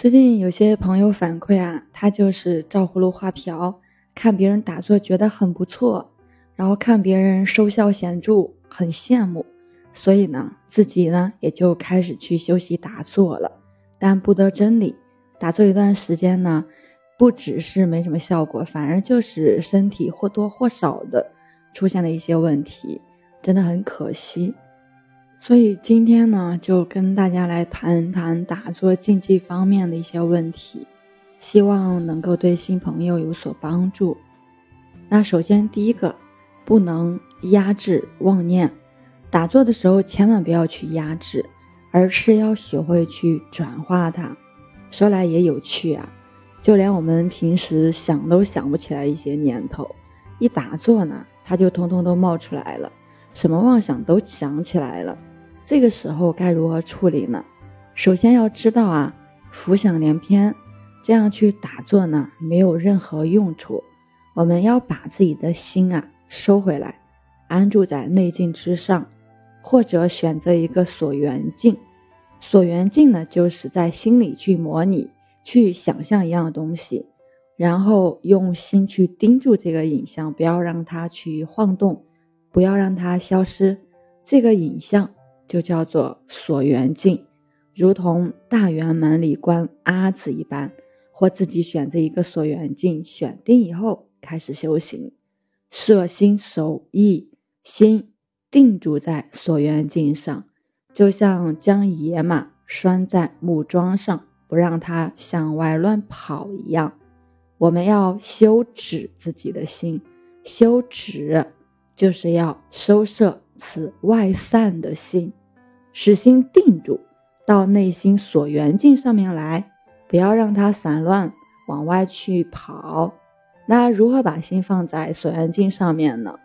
最近有些朋友反馈啊，他就是照葫芦画瓢，看别人打坐觉得很不错，然后看别人收效显著，很羡慕，所以呢，自己呢也就开始去修习打坐了。但不得真理，打坐一段时间呢，不只是没什么效果，反而就是身体或多或少的出现了一些问题，真的很可惜。所以今天呢，就跟大家来谈谈打坐禁忌方面的一些问题，希望能够对新朋友有所帮助。那首先第一个，不能压制妄念，打坐的时候千万不要去压制，而是要学会去转化它。说来也有趣啊，就连我们平时想都想不起来一些念头，一打坐呢，它就通通都冒出来了，什么妄想都想起来了。这个时候该如何处理呢？首先要知道啊，浮想联翩，这样去打坐呢，没有任何用处。我们要把自己的心啊收回来，安住在内境之上，或者选择一个所缘境。所缘境呢，就是在心里去模拟、去想象一样东西，然后用心去盯住这个影像，不要让它去晃动，不要让它消失。这个影像。就叫做锁缘境，如同大圆门里观阿字一般，或自己选择一个所缘境，选定以后开始修行，摄心守意，心定住在所缘境上，就像将野马拴在木桩上，不让它向外乱跑一样。我们要修止自己的心，修止就是要收摄此外散的心。使心定住，到内心所缘境上面来，不要让它散乱往外去跑。那如何把心放在所缘境上面呢？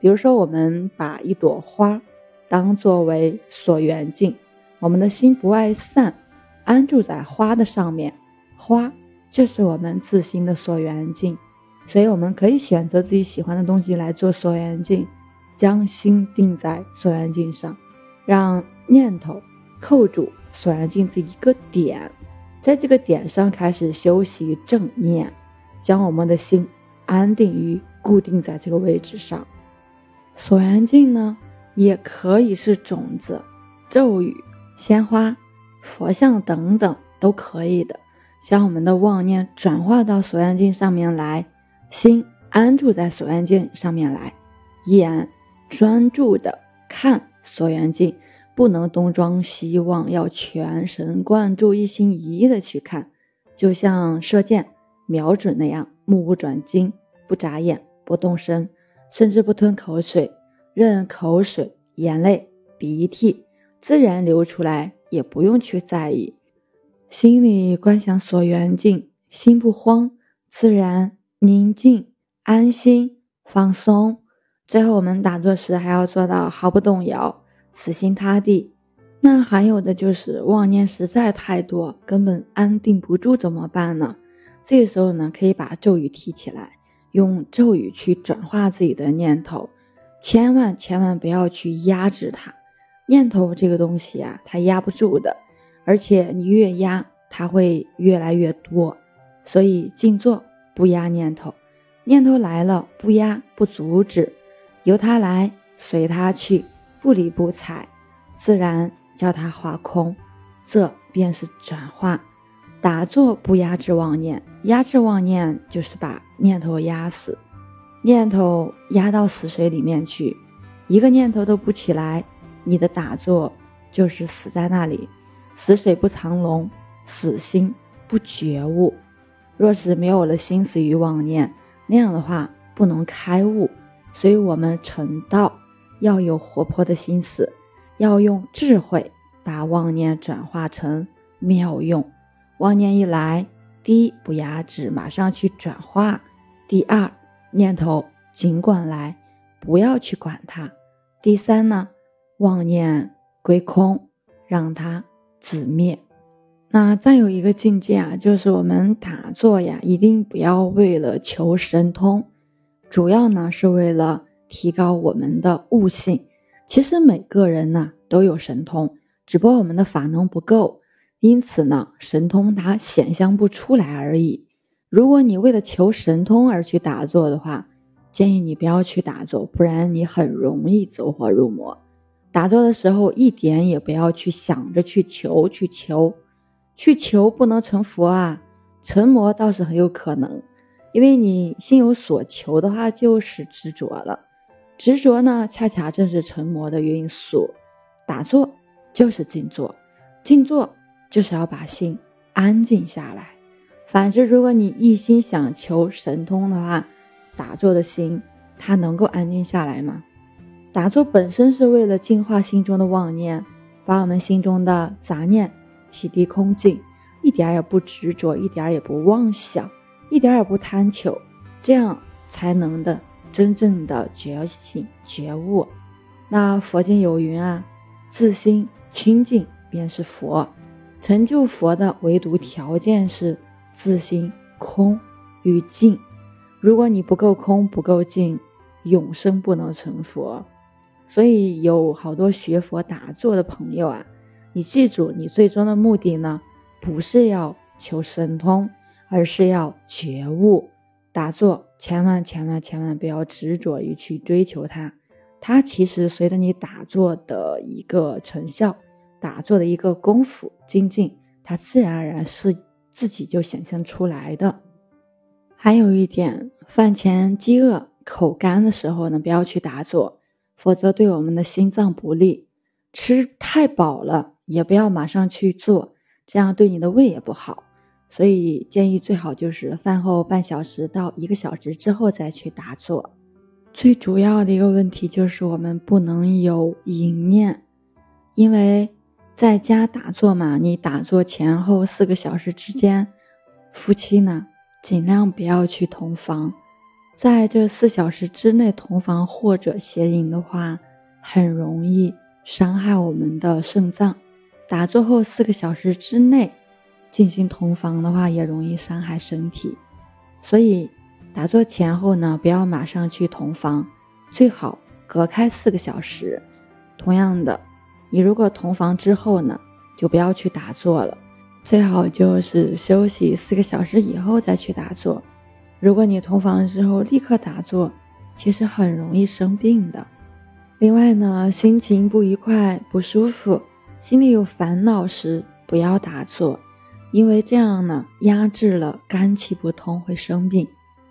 比如说，我们把一朵花当作为所缘境，我们的心不外散，安住在花的上面，花就是我们自心的所缘境。所以，我们可以选择自己喜欢的东西来做所缘境，将心定在所缘境上，让。念头扣住所缘境这一个点，在这个点上开始修习正念，将我们的心安定于固定在这个位置上。所缘境呢，也可以是种子、咒语、鲜花、佛像等等都可以的。将我们的妄念转化到所缘境上面来，心安住在所缘境上面来，眼专注的看所缘境。不能东张西望，要全神贯注、一心一意的去看，就像射箭瞄准那样，目不转睛，不眨眼，不动声，甚至不吞口水，任口水、眼泪、鼻涕自然流出来，也不用去在意。心里观想所缘境，心不慌，自然宁静、安心、放松。最后，我们打坐时还要做到毫不动摇。死心塌地，那还有的就是妄念实在太多，根本安定不住，怎么办呢？这个时候呢，可以把咒语提起来，用咒语去转化自己的念头，千万千万不要去压制它。念头这个东西啊，它压不住的，而且你越压，它会越来越多。所以静坐不压念头，念头来了不压不阻止，由它来，随它去。不理不睬，自然叫它化空，这便是转化。打坐不压制妄念，压制妄念就是把念头压死，念头压到死水里面去，一个念头都不起来，你的打坐就是死在那里。死水不藏龙，死心不觉悟。若是没有了心思与妄念，那样的话不能开悟。所以我们成道。要有活泼的心思，要用智慧把妄念转化成妙用。妄念一来，第一不压制，马上去转化；第二，念头尽管来，不要去管它；第三呢，妄念归空，让它自灭。那再有一个境界啊，就是我们打坐呀，一定不要为了求神通，主要呢是为了。提高我们的悟性，其实每个人呢都有神通，只不过我们的法能不够。因此呢，神通它显象不出来而已。如果你为了求神通而去打坐的话，建议你不要去打坐，不然你很容易走火入魔。打坐的时候一点也不要去想着去求去求，去求不能成佛啊，成魔倒是很有可能，因为你心有所求的话就是执着了，执着呢恰恰正是成魔的因素。打坐就是静坐，静坐就是要把心安静下来。反之，如果你一心想求神通的话，打坐的心，它能够安静下来吗？打坐本身是为了净化心中的妄念，把我们心中的杂念洗涤空净，一点也不执着，一点也不妄想，一点也不贪求，这样才能的真正的觉醒觉悟。那佛经有云啊，自心清净便是佛，成就佛的唯独条件是自心空与净。如果你不够空不够静，永生不能成佛。所以有好多学佛打坐的朋友啊，你记住，你最终的目的呢，不是要求神通，而是要觉悟。打坐千万千万千万不要执着于去追求它，它其实随着你打坐的一个成效，打坐的一个功夫精进，它自然而然是自己就显现出来的。还有一点，饭前饥饿、口干的时候呢，不要去打坐，否则对我们的心脏不利。吃太饱了，也不要马上去做，这样对你的胃也不好。所以建议最好就是饭后半小时到一个小时之后再去打坐。最主要的一个问题就是我们不能有淫念，因为在家打坐嘛，你打坐前后四个小时之间，夫妻呢。尽量不要去同房，在这四小时之内同房或者邪淫的话，很容易伤害我们的肾脏。打坐后四个小时之内进行同房的话，也容易伤害身体。所以打坐前后呢，不要马上去同房，最好隔开四个小时。同样的，你如果同房之后呢，就不要去打坐了。最好就是休息四个小时以后再去打坐。如果你同房之后立刻打坐，其实很容易生病的。另外呢，心情不愉快、不舒服，心里有烦恼时，不要打坐，因为这样呢压制了肝气不通，会生病。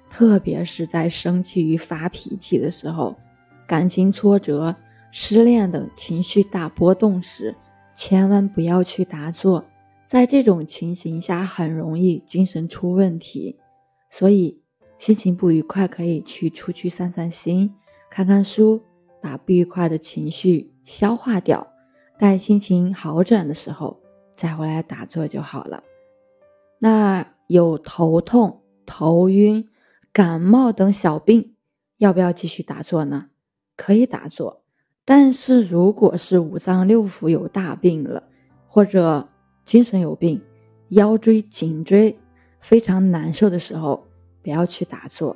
特别是在生气与发脾气的时候，感情挫折、失恋等情绪大波动时，千万不要去打坐。在这种情形下，很容易精神出问题，所以心情不愉快可以去出去散散心，看看书，把不愉快的情绪消化掉。待心情好转的时候，再回来打坐就好了。那有头痛、头晕、感冒等小病，要不要继续打坐呢？可以打坐，但是如果是五脏六腑有大病了，或者精神有病，腰椎、颈椎非常难受的时候，不要去打坐。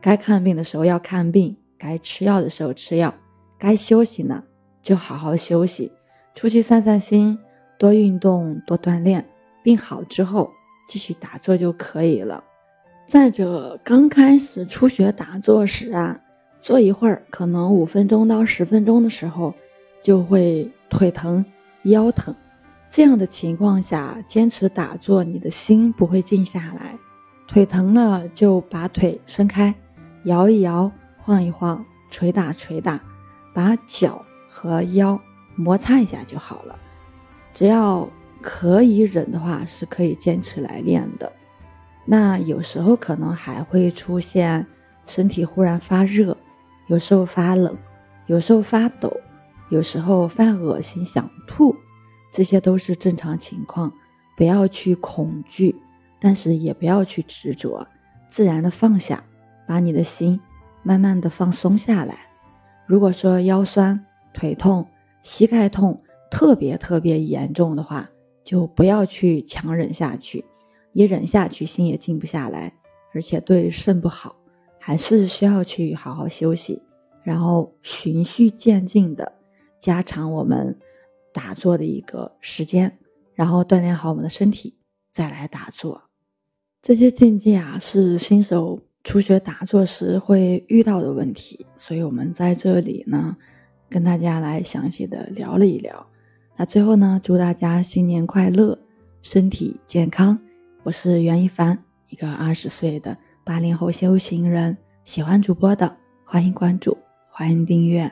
该看病的时候要看病，该吃药的时候吃药，该休息呢就好好休息，出去散散心，多运动，多锻炼。病好之后继续打坐就可以了。再者，刚开始初学打坐时啊，坐一会儿，可能五分钟到十分钟的时候，就会腿疼、腰疼。这样的情况下，坚持打坐，你的心不会静下来。腿疼了就把腿伸开，摇一摇，晃一晃，捶打捶打，把脚和腰摩擦一下就好了。只要可以忍的话，是可以坚持来练的。那有时候可能还会出现身体忽然发热，有时候发冷，有时候发抖，有时候犯恶心想吐。这些都是正常情况，不要去恐惧，但是也不要去执着，自然的放下，把你的心慢慢的放松下来。如果说腰酸、腿痛、膝盖痛特别特别严重的话，就不要去强忍下去，一忍下去心也静不下来，而且对肾不好，还是需要去好好休息，然后循序渐进的加长我们。打坐的一个时间，然后锻炼好我们的身体，再来打坐。这些境界啊，是新手初学打坐时会遇到的问题，所以我们在这里呢，跟大家来详细的聊了一聊。那最后呢，祝大家新年快乐，身体健康。我是袁一凡，一个二十岁的八零后修行人。喜欢主播的，欢迎关注，欢迎订阅。